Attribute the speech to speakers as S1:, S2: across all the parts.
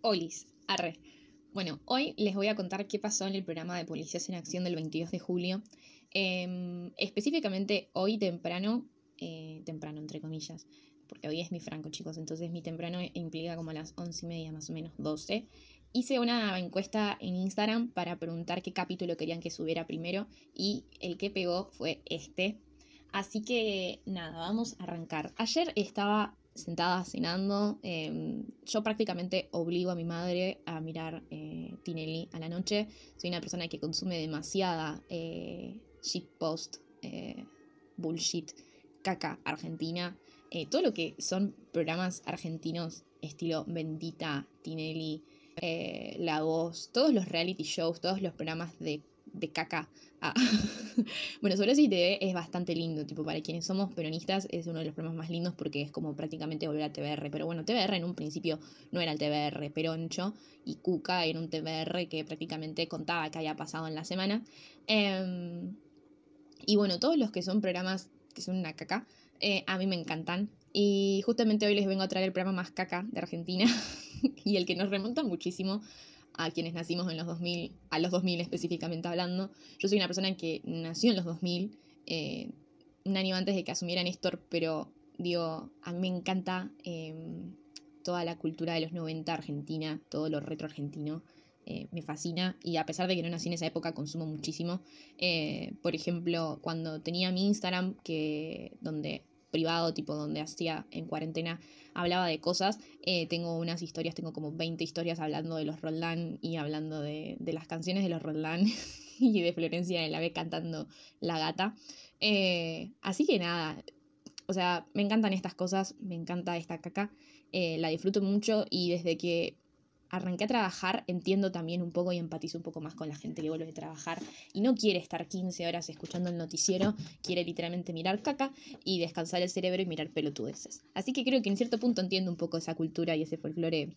S1: Olis, arre. Bueno, hoy les voy a contar qué pasó en el programa de Policías en Acción del 22 de julio. Em, específicamente hoy temprano, eh, temprano entre comillas, porque hoy es mi franco, chicos, entonces mi temprano implica como las once y media, más o menos 12. Hice una encuesta en Instagram para preguntar qué capítulo querían que subiera primero y el que pegó fue este. Así que nada, vamos a arrancar. Ayer estaba sentada cenando. Em, yo prácticamente obligo a mi madre a mirar eh, Tinelli a la noche. Soy una persona que consume demasiada eh, shitpost, eh, bullshit, caca argentina. Eh, todo lo que son programas argentinos estilo Bendita, Tinelli, La Voz, todos los reality shows, todos los programas de de caca. Ah. bueno, sobre eso TV es bastante lindo, tipo, para quienes somos peronistas es uno de los programas más lindos porque es como prácticamente volver a TBR. Pero bueno, TBR en un principio no era el TBR peroncho y Cuca era un TBR que prácticamente contaba qué había pasado en la semana. Em, y bueno, todos los que son programas que son una caca, eh, a mí me encantan. Y justamente hoy les vengo a traer el programa más caca de Argentina y el que nos remonta muchísimo a quienes nacimos en los 2000, a los 2000 específicamente hablando. Yo soy una persona que nació en los 2000, eh, un año antes de que asumiera Néstor, pero digo, a mí me encanta em, toda la cultura de los 90 argentina, todo lo retro argentino. Eh, me fascina y a pesar de que no nací en esa época consumo muchísimo. Eh, por ejemplo, cuando tenía mi Instagram, que donde privado, tipo donde hacía en cuarentena, hablaba de cosas. Eh, tengo unas historias, tengo como 20 historias hablando de los Roldán y hablando de, las canciones de los Roldán y de Florencia de la B cantando La Gata. Eh, así que nada, o sea, me encantan estas cosas, me encanta esta caca, eh, la disfruto mucho y desde que arranqué a trabajar, entiendo también un poco y empatizo un poco más con la gente que vuelve a trabajar y no quiere estar 15 horas escuchando el noticiero, quiere literalmente mirar caca y descansar el cerebro y mirar pelotudeces. Así que creo que en cierto punto entiendo un poco esa cultura y ese folclore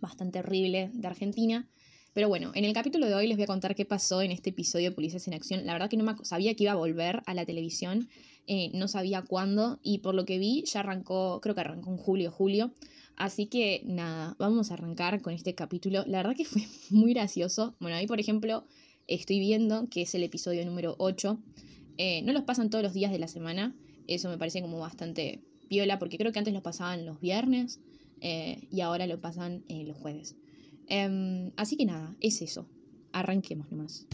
S1: bastante horrible de Argentina. Pero bueno, en el capítulo de hoy les voy a contar qué pasó en este episodio de Policías en Acción. La verdad que no sabía que iba a volver a la televisión, eh, no sabía cuándo y por lo que vi ya arrancó, creo que arrancó en julio, julio. Así que nada, vamos a arrancar con este capítulo. La verdad que fue muy gracioso. Bueno, ahí por ejemplo estoy viendo que es el episodio número 8. Eh, no los pasan todos los días de la semana. Eso me parece como bastante piola porque creo que antes los pasaban los viernes eh, y ahora lo pasan eh, los jueves. Em, así que nada, es eso. Arranquemos nomás.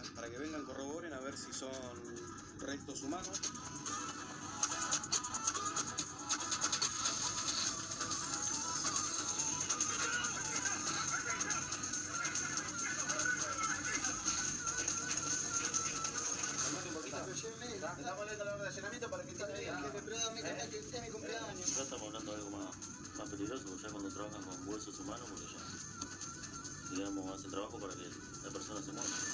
S2: podcast para que vengan, corroboren a ver si son restos humanos. Estamos volviendo la hora de allanamiento para que te vean. Que es mi
S3: cumpleaños. Ya estamos hablando de algo más, más peligroso, ya cuando trabajan con huesos humanos, porque ya, digamos, hacen trabajo para que la persona se muera.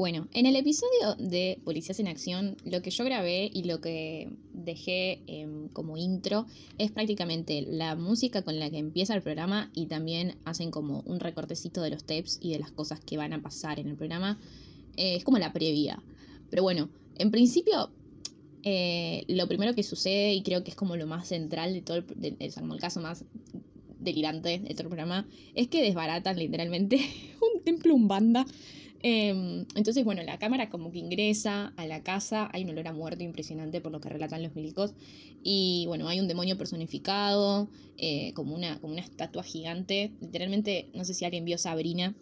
S1: Bueno, en el episodio de Policías en Acción, lo que yo grabé y lo que dejé em, como intro es prácticamente la música con la que empieza el programa y también hacen como un recortecito de los tapes y de las cosas que van a pasar en el programa. Eh, es como la previa. Pero bueno, en principio, eh, lo primero que sucede y creo que es como lo más central de todo el, el caso más delirante de todo el programa, es que desbaratan literalmente un templo umbanda. banda Em, entonces, bueno, la cámara como que ingresa a la casa, hay un olor a muerto impresionante por lo que relatan los milicos, y bueno, hay un demonio personificado, eh, como, una, como una estatua gigante, literalmente, no sé si alguien vio Sabrina,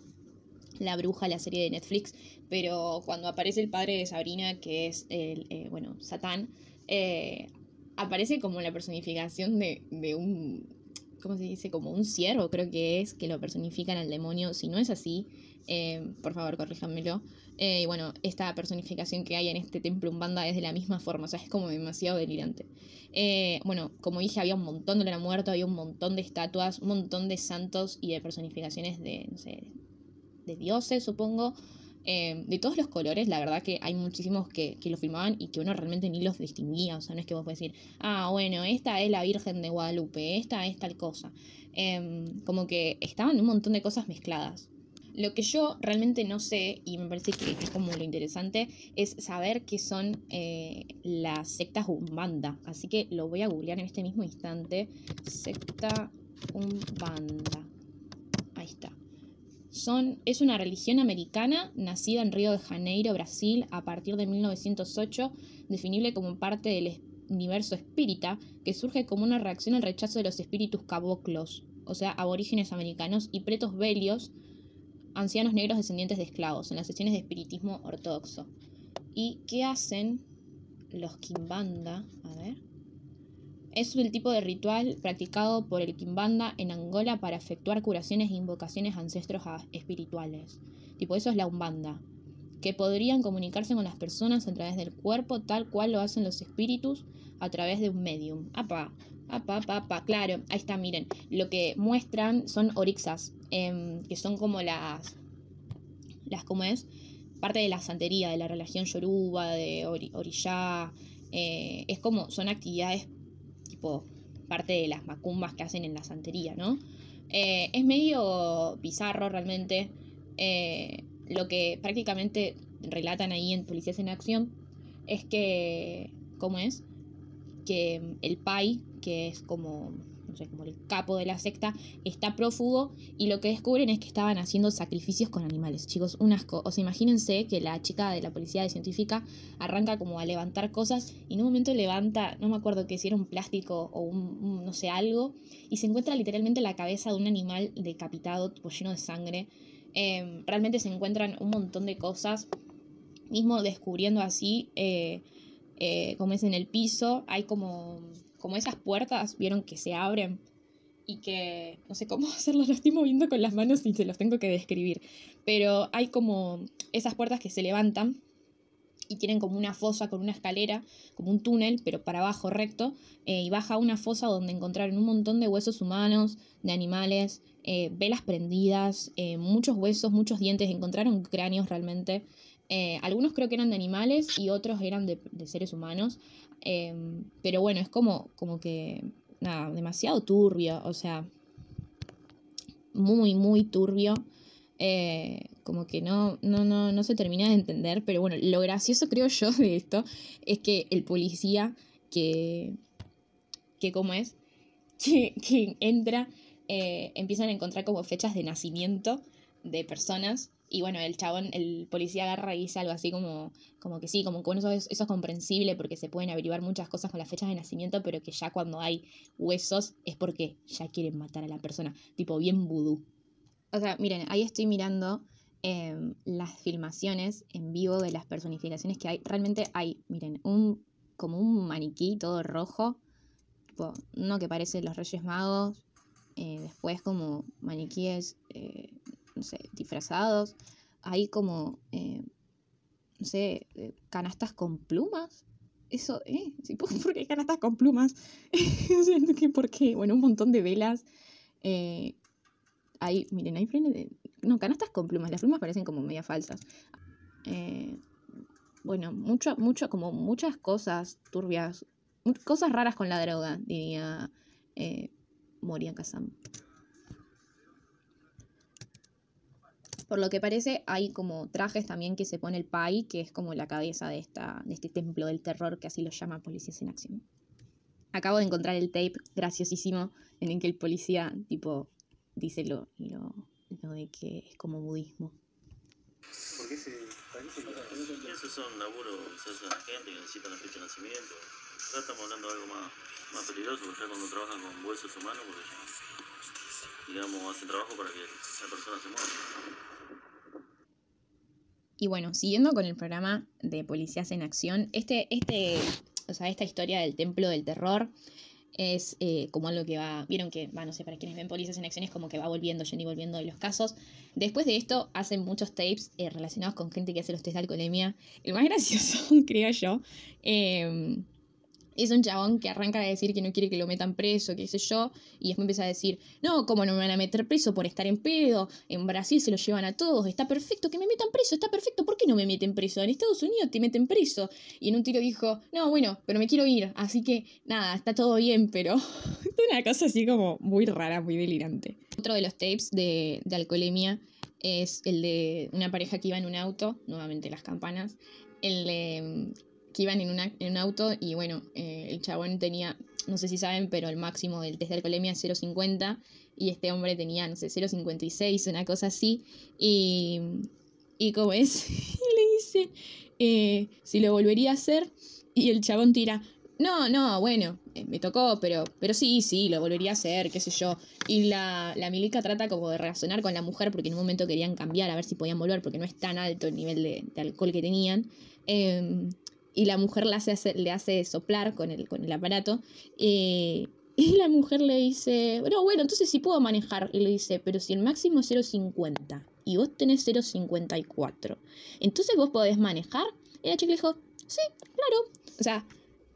S1: la bruja, la serie de Netflix, pero cuando aparece el padre de Sabrina, que es el, eh, bueno, Satán, eh, aparece como la personificación de, de un ¿cómo se dice? Como un ciervo, creo que es, que lo personifican al demonio. Si no es así, eh, por favor, corríjanmelo. Eh, y bueno, esta personificación que hay en este templo Umbanda es de la misma forma, o sea, es como demasiado delirante. Eh, bueno, como dije, había un montón de la muerto, había un montón de estatuas, un montón de santos y de personificaciones de, no sé, de dioses, supongo. De todos los colores, la verdad que hay muchísimos que, que, lo filmaban y que uno realmente ni los distinguía. O sea, no es que vos puedes decir, ah, bueno, esta es la Virgen de Guadalupe, esta es tal cosa. Em, como que estaban un montón de cosas mezcladas. Lo que yo realmente no sé, y me parece que es como lo interesante, es saber qué son eh, las sectas Umbanda. Así que lo voy a googlear en este mismo instante. Secta Umbanda. Son, es una religión americana nacida en Río de Janeiro, Brasil, a partir de 1908, definible como parte del universo espírita, que surge como una reacción al rechazo de los espíritus caboclos, o sea, aborígenes americanos, y pretos belios, ancianos negros descendientes de esclavos en las sesiones de espiritismo ortodoxo. ¿Y qué hacen los Kimbanda? A ver. Es el tipo de ritual practicado por el Kimbanda en Angola para efectuar curaciones e invocaciones a ancestros espirituales. Tipo, eso es la Umbanda. Que podrían comunicarse con las personas a través del cuerpo, tal cual lo hacen los espíritus a través de un medium. Apa, apa, apa, apa. Claro, ahí está, miren. Lo que muestran son orixas, Em, que son como las, las, ¿cómo es? Parte de la santería, de la religión yoruba, de orillá, eh, es como, son actividades parte de las macumbas que hacen en la santería, ¿no? Eh, es medio bizarro realmente eh, lo que prácticamente relatan ahí en Policías en Acción es que, ¿cómo es? Que el PAI, que es como sé, como el capo de la secta, está prófugo y lo que descubren es que estaban haciendo sacrificios con animales. Chicos, un asco. O sea, imagínense que la chica de la policía científica arranca como a levantar cosas y en un momento levanta, no me acuerdo que si era un plástico o un, no sé, algo, y se encuentra literalmente la cabeza de un animal decapitado, tipo lleno de sangre. Em, realmente se encuentran un montón de cosas, mismo descubriendo así, eh, eh, como es en el piso, hay como como esas puertas, vieron que se abren y que no sé cómo hacerlo, lo estoy moviendo con las manos y se los tengo que describir, pero hay como esas puertas que se levantan y tienen como una fosa con una escalera, como un túnel, pero para abajo recto, eh, y baja una fosa donde encontraron un montón de huesos humanos, de animales, eh, velas prendidas, eh, muchos huesos, muchos dientes, encontraron cráneos realmente. Algunos creo que eran de animales y otros eran de, de seres humanos. Em, pero bueno, es como, como que, nada, demasiado turbio, o sea, muy, muy turbio. Eh, como que no, no, no, no se termina de entender, pero bueno, lo gracioso creo yo de esto es que el policía que, que como es, que, que entra, eh, empiezan a encontrar como fechas de nacimiento de personas y bueno, el chabón, el policía agarra y dice algo así como, como que sí, como que eso es, eso es comprensible porque se pueden averiguar muchas cosas con las fechas de nacimiento, pero que ya cuando hay huesos es porque ya quieren matar a la persona, tipo bien vudú. O sea, miren, ahí estoy mirando em, las filmaciones en vivo de las personificaciones que hay. Realmente hay, miren, un como un maniquí todo rojo, tipo, uno que parece los Reyes Magos, eh, después como maniquíes eh, no sé, disfrazados. Hay como, eh, no sé, eh, canastas con plumas. Eso, ¿eh? ¿Por qué canastas con plumas? por qué. Bueno, un montón de velas. Eh, hay, miren, hay frenes de... No, canastas con plumas. Las plumas parecen como media falsas. bueno, mucho, mucho, como muchas cosas turbias. Cosas raras con la droga, diría Moria Kazam. Por lo que parece, hay como trajes también que se pone el Pai, que es como la cabeza de, esta, de este templo del terror, que así lo llama Policías en Acción. Acabo de encontrar el tape graciosísimo en el que el policía, tipo, dice lo, lo, de que es como budismo. ¿Por qué se parece que Esos son laburos que se hacen la gente que necesitan la fecha de nacimiento. Acá estamos hablando de algo más, más peligroso, porque ya cuando trabajan con huesos humanos, porque ya, digamos, hacen trabajo para que la persona se muera. Y bueno, siguiendo con el programa de Policías en Acción, este, este, o sea, esta historia del Templo del Terror es eh, como algo que va, vieron que, va, no sé, para quienes ven policías en acciones, como que va volviendo, yendo y volviendo de los casos. Después de esto, hacen muchos tapes eh, relacionados con gente que hace los test de alcoholemia. El más gracioso, creo yo, eh, es un chabón que arranca a decir que no quiere que lo metan preso, qué sé yo, y después empieza a decir, no, ¿cómo no me van a meter preso por estar en pedo? En Brasil se lo llevan a todos, está perfecto que me metan preso, está perfecto, ¿por qué no me meten preso? En Estados Unidos te meten preso. Y en un tiro dijo, no, bueno, pero me quiero ir, así que nada, está todo bien, pero una cosa así como muy rara, muy delirante. Otro de los tapes de, de alcoholemia es el de una pareja que iba en un auto, nuevamente las campanas, el de que iban en, una, en un auto y bueno, eh, el chabón tenía, no sé si saben, pero el máximo del test de alcoholemia es 0,50 y este hombre tenía, no sé, 0,56, una cosa así. Y, y como es, le dice, eh, si lo volvería a hacer y el chabón tira, no, no, bueno, eh, me tocó, pero, pero sí, sí, lo volvería a hacer, qué sé yo. Y la, la milica trata como de razonar con la mujer porque en un momento querían cambiar a ver si podían volver porque no es tan alto el nivel de, alcohol que tenían. Eh, y la mujer le hace, soplar con el, con el aparato. Eh, y la mujer le dice, bueno, bueno, entonces sí puedo manejar. Y le dice, pero si el máximo es 0,50 y vos tenés 0,54, entonces vos podés manejar. Y la chica le dijo, sí, claro. O sea,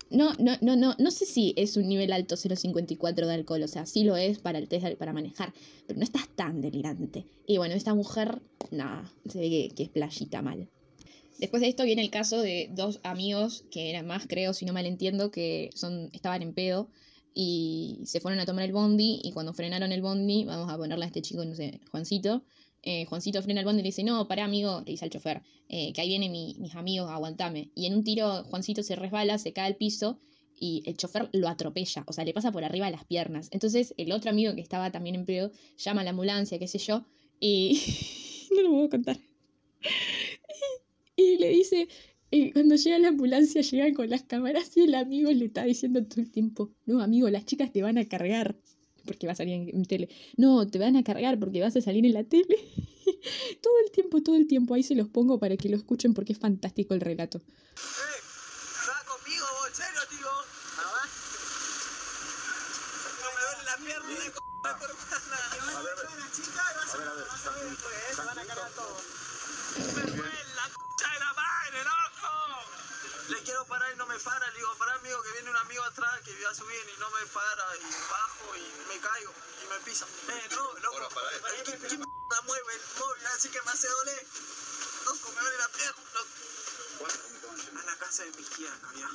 S1: no, no, no, no, no sé si es un nivel alto 0,54 de alcohol, o sea, sí lo es para el test para manejar, pero no estás tan delirante. Y bueno, esta mujer, nada, se ve que, que es playita mal. Después de esto viene el caso de dos amigos, que eran más, creo, si no mal entiendo, que son, estaban en pedo y se fueron a tomar el bondi y cuando frenaron el bondi, vamos a ponerle a este chico, no sé, Juancito, eh, Juancito frena el bondi y dice, no, pará amigo, le dice al chofer, eh, que ahí vienen mis amigos, aguantame. Y en un tiro Juancito se resbala, se cae al piso y el chofer lo atropella, o sea, le pasa por arriba las piernas. Entonces el otro amigo que estaba también en pedo llama a la ambulancia, qué sé yo, y no lo puedo contar. Le dice, y cuando llega la ambulancia llegan con las cámaras y el amigo le está diciendo todo el tiempo, no amigo, las chicas te van a cargar porque va a salir en, tele. No, te van a cargar porque vas a salir en la tele. todo el tiempo, todo el tiempo. Ahí se los pongo para que lo escuchen porque es fantástico el relato. Me para, le digo, para amigo, que viene un amigo atrás que va a subir y no me para, y bajo y me caigo y me pisa. Eh, no, loco, ¿qué, qué m*** mueve el móvil así que me hace doler? Loco, me duele la pierna, loco. A la casa de mi tía, cabía.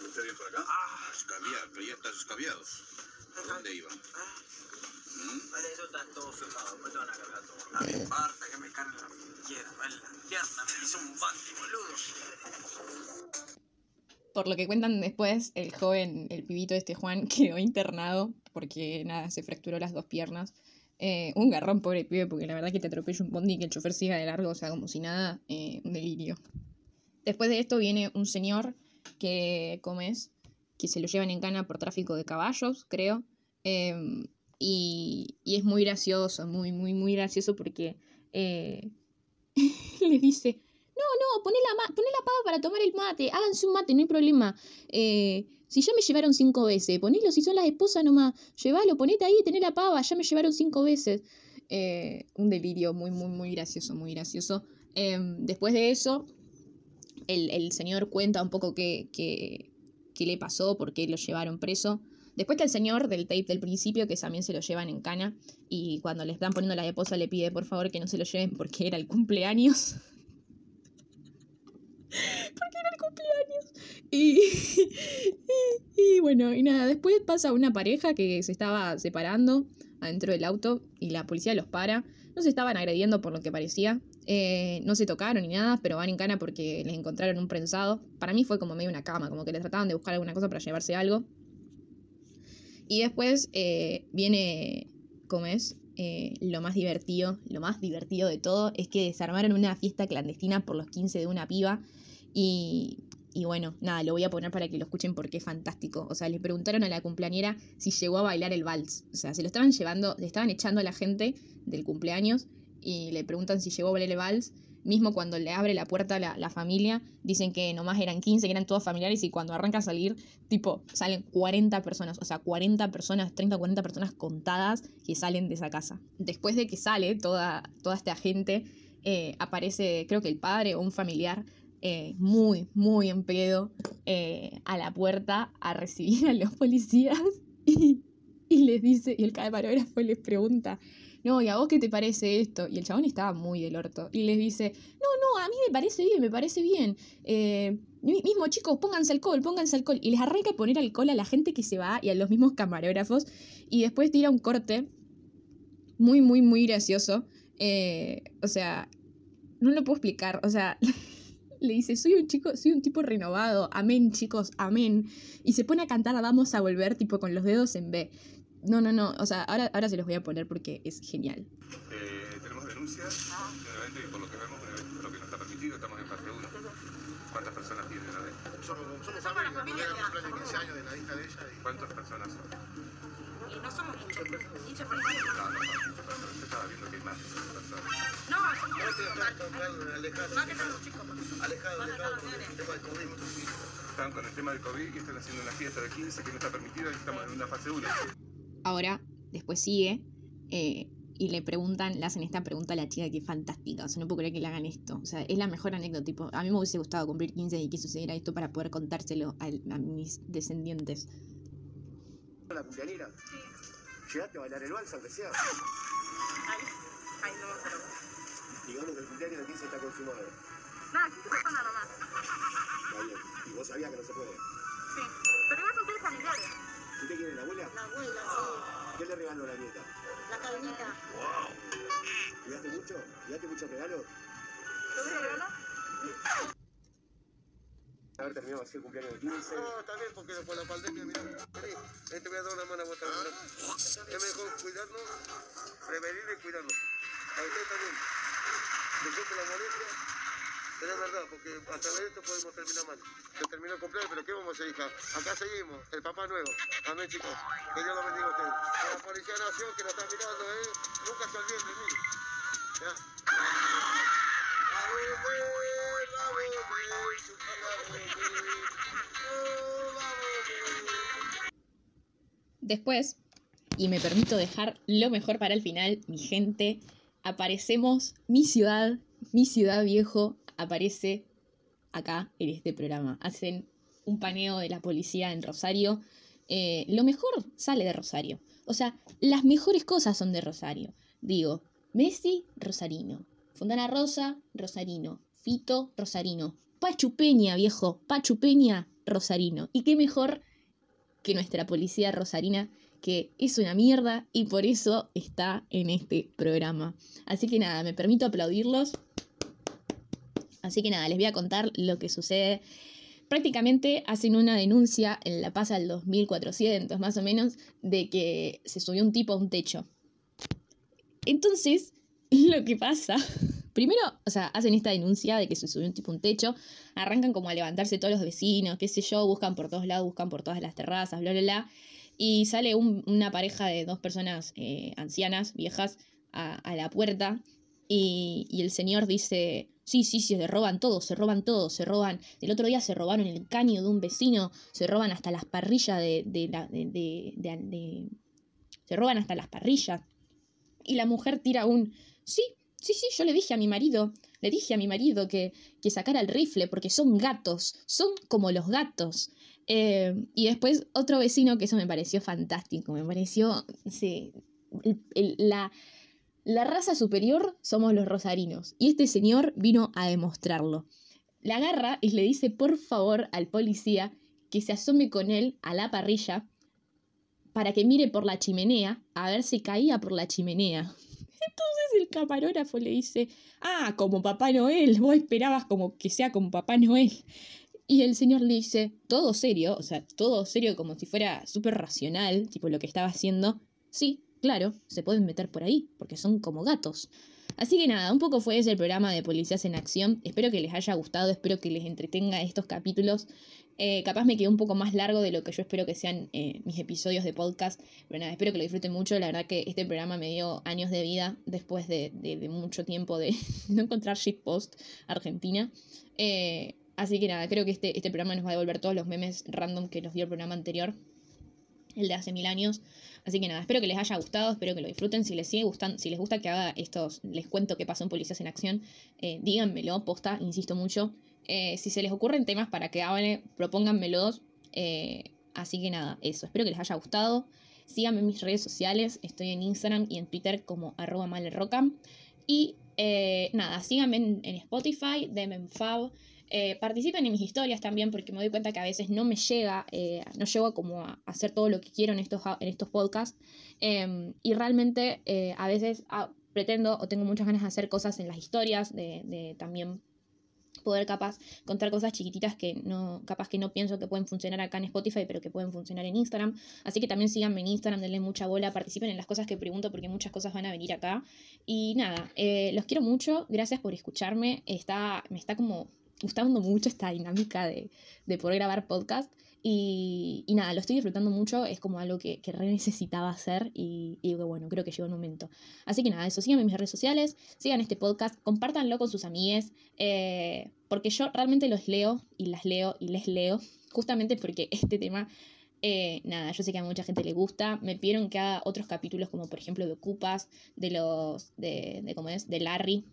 S4: ¿Usted viene por acá? Ah. Escabiar, pero ya estás escabiados. ¿A dónde iba?
S5: ¿Eh?
S1: Por lo que cuentan después, el joven, el pibito este Juan, quedó internado porque nada, se fracturó las dos piernas. Eh, un garrón, pobre pibe, porque la verdad que te atropella un bondi y que el chofer siga de largo, o sea, como si nada, eh, un delirio. Después de esto viene un señor que, ¿cómo? Que se lo llevan en cana por tráfico de caballos, creo. Eh, y, y, es muy gracioso, muy, muy, muy gracioso porque eh, le dice, no, no, poné la, la pava para tomar el mate, háganse un mate, no hay problema. Eh, si ya me llevaron cinco veces, ponelo si son las esposas nomás, llévalo, ponete ahí tené la pava, ya me llevaron cinco veces. Eh, un delirio muy, muy, muy gracioso, muy gracioso. Em, después de eso, el, el, señor cuenta un poco qué, qué, qué le pasó, por qué lo llevaron preso. Después está el señor del tape del principio, que también se lo llevan en cana. Y cuando le están poniendo la esposa le pide por favor que no se lo lleven porque era el cumpleaños. porque era el cumpleaños. Y, y, bueno, y nada, después pasa una pareja que se estaba separando adentro del auto y la policía los para. No se estaban agrediendo por lo que parecía. Eh, no se tocaron ni nada, pero van en cana porque les encontraron un prensado. Para mí fue como medio una cama, como que les trataban de buscar alguna cosa para llevarse algo. Y después eh, viene, ¿cómo es? Eh, lo más divertido, lo más divertido de todo es que desarmaron una fiesta clandestina por los 15 de una piba y, y bueno, nada, lo voy a poner para que lo escuchen porque es fantástico. O sea, le preguntaron a la cumpleañera si llegó a bailar el vals. O sea, se lo estaban llevando, le estaban echando a la gente del cumpleaños y le preguntan si llegó a bailar el vals mismo cuando le abre la puerta a la, la familia, dicen que nomás eran 15, que eran todos familiares, y cuando arranca a salir, tipo, salen 40 personas, o sea, 40 personas, 30 o 40 personas contadas que salen de esa casa. Después de que sale toda, toda esta gente, eh, aparece, creo que el padre o un familiar eh, muy, muy en pedo eh, a la puerta a recibir a los policías y, y les dice, y el camarógrafo les pregunta, no, ¿y a vos qué te parece esto? Y el chabón estaba muy del orto y les dice, no, no, a mí me parece bien, me parece bien. Eh, mismo chicos, pónganse alcohol, pónganse alcohol. Y les arranca a poner alcohol a la gente que se va y a los mismos camarógrafos. Y después tira un corte muy, muy, muy gracioso. o sea, no lo puedo explicar, o sea, le dice, soy un chico, soy un tipo renovado, amén chicos, amén. Y se pone a cantar Vamos a volver, tipo con los dedos en B. No, no, no, o sea, ahora, ahora se los voy a poner porque es genial.
S6: Eh, tenemos denuncias, generalmente por lo que vemos, eh, lo que no está permitido, estamos en fase 1. ¿Cuántas personas tienen adentro?
S7: Somos, somos familia, la familia de de 15 años de la hija de ella. Y...
S6: ¿Cuántas personas son?
S8: Y no somos muchos, 15
S6: No, no, no, pero usted estaba viendo que hay más personas.
S8: No, somos
S7: No, sí, acá, acá, alejado.
S8: más que los chicos.
S7: Alejado,
S8: que
S7: alejado, el tema del COVID, muchos chiquitos.
S6: Están con el tema del COVID y están haciendo una fiesta de 15 que no está permitida y estamos en una fase 1.
S1: Ahora, después sigue eh, y le preguntan, le hacen esta pregunta a la chica que es fantástica. O sea, no puedo creer que le hagan esto. O sea, es la mejor anécdota. Tipo, a mí me hubiese gustado cumplir 15 y que sucediera esto para poder contárselo a, a mis descendientes.
S7: ¿La cumpleañera?
S8: Sí.
S7: ¿Llegaste a bailar el vals, aunque sea?
S8: Ay, ay, no, pero.
S7: Digamos que el cumpleaños de 15 está consumado.
S8: Nada, 15 personas nomás.
S7: Está bien. Y vos sabías que no se puede.
S8: Sí. Pero igual son todos familiares.
S7: ¿Usted quiere la abuela?
S9: La abuela, sí.
S7: ¿Qué le regaló a la nieta?
S9: La cadenita.
S7: ¿Llegaste mucho? ¿Llegaste muchos regalos?
S8: ¿Te gusta el regalo?
S7: Haber terminado así el cumpleaños de 15.
S10: No, está bien, porque por la pandemia, mira, vení, ahí te voy a dar una mano a vos también. Es mejor cuidarnos, prevenir y cuidarnos. A usted también. Disculpe la molestia, pero es verdad, porque hasta de esto podemos terminar mal. Se terminó el cumpleaños, pero ¿qué vamos a hacer, hija? Acá seguimos, el papá nuevo. Amén, chicos. Que Dios lo bendiga a ustedes. A la Policía Nación que nos está mirando, ¿eh? Nunca se olviden de mí. ¿Ya? A a a.
S1: Después, y me permito dejar lo mejor para el final, mi gente, aparecemos, mi ciudad, mi ciudad viejo, aparece acá en este programa. Hacen un paneo de la policía en Rosario. Eh, lo mejor sale de Rosario. O sea, las mejores cosas son de Rosario. Digo, Messi, Rosarino. Fontana Rosa, Rosarino. Fito, Rosarino. Pachu Peña, viejo. Pachu Peña, Rosarino. Y qué mejor que nuestra policía rosarina, que es una mierda y por eso está en este programa. Así que nada, me permito aplaudirlos. Así que nada, les voy a contar lo que sucede. Prácticamente hacen una denuncia en La Paz al 2400, más o menos, de que se subió un tipo a un techo. Entonces, lo que pasa, primero, o sea, hacen esta denuncia de que se subió un tipo a un techo, arrancan como a levantarse todos los vecinos, qué sé yo, buscan por todos lados, buscan por todas las terrazas, bla, bla, bla, y sale un- una pareja de dos personas eh, ancianas, viejas, a, la puerta, y el señor dice, sí, sí, sí, se roban todo, se roban todo, se roban, el otro día se robaron el caño de un vecino, se roban hasta las parrillas de, de de- de- se roban hasta las parrillas. Y la mujer tira un, sí, sí, sí, yo le dije a mi marido, le dije a mi marido que, que sacara el rifle porque son gatos, son como los gatos. Eh, y después otro vecino que eso me pareció fantástico, me pareció, sí, el- el- la, la raza superior somos los rosarinos. Y este señor vino a demostrarlo. Le agarra y le dice por favor al policía que se asome con él a la parrilla para que mire por la chimenea a ver si caía por la chimenea. Entonces el camarógrafo le dice, ah, como Papá Noel, vos esperabas como que sea como Papá Noel. Y el señor le dice, todo serio, o sea, todo serio como si fuera súper racional, tipo lo que estaba haciendo. Sí, claro, se pueden meter por ahí, porque son como gatos. Así que nada, un poco fue ese el programa de Policías en Acción. Espero que les haya gustado, espero que les entretenga estos capítulos. Eh, capaz me quedó un poco más largo de lo que yo espero que sean eh, mis episodios de podcast. Pero nada, espero que lo disfruten mucho. La verdad que este programa me dio años de vida después de, mucho tiempo de no encontrar shitpost Argentina. Eh, así que nada, creo que este, este programa nos va a devolver todos los memes random que nos dio el programa anterior. El de hace mil años. Así que nada, espero que les haya gustado, espero que lo disfruten. Si les sigue gustando, si les gusta que haga estos, les cuento qué pasó en Policías en Acción, eh, díganmelo, posta, insisto mucho. Eh, si se les ocurren temas para que hable, propónganmelos. Eh, así que nada, eso. Espero que les haya gustado. Síganme en mis redes sociales. Estoy en Instagram y en Twitter como arroba malerroca. Y nada, síganme en, Spotify, denme. Eh, participen en mis historias también porque me doy cuenta que a veces no me llega, eh, no llego a como a hacer todo lo que quiero en estos, en estos podcasts. Eh, y realmente eh, a veces ah, pretendo o tengo muchas ganas de hacer cosas en las historias, de, de también poder capaz contar cosas chiquititas que no, capaz que no pienso que pueden funcionar acá en Spotify, pero que pueden funcionar en Instagram. Así que también síganme en Instagram, denle mucha bola, participen en las cosas que pregunto porque muchas cosas van a venir acá. Y nada, los quiero mucho, gracias por escucharme. Está, me está como gustando mucho esta dinámica de, de poder grabar podcast. Y, y nada, lo estoy disfrutando mucho, es como algo que, que re necesitaba hacer y, y bueno, creo que llegó el momento. Así que nada, eso, síganme en mis redes sociales, sigan este podcast, compártanlo con sus amigues, eh, porque yo realmente los leo y las leo y les leo, justamente porque este tema, eh, nada, yo sé que a mucha gente le gusta, me pidieron que haga otros capítulos como por ejemplo de Ocupas, de los, de, de cómo es, de Larry,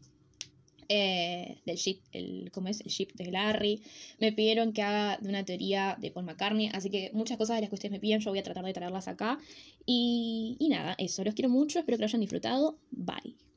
S1: eh, del ship, el, ¿cómo es? El ship de Larry. Me pidieron que haga de una teoría de Paul McCartney. Así que muchas cosas de las que ustedes me piden, yo voy a tratar de traerlas acá. Y, y nada, eso. Los quiero mucho, espero que lo hayan disfrutado. Bye.